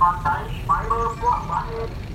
Partei Spiro Puan Bani.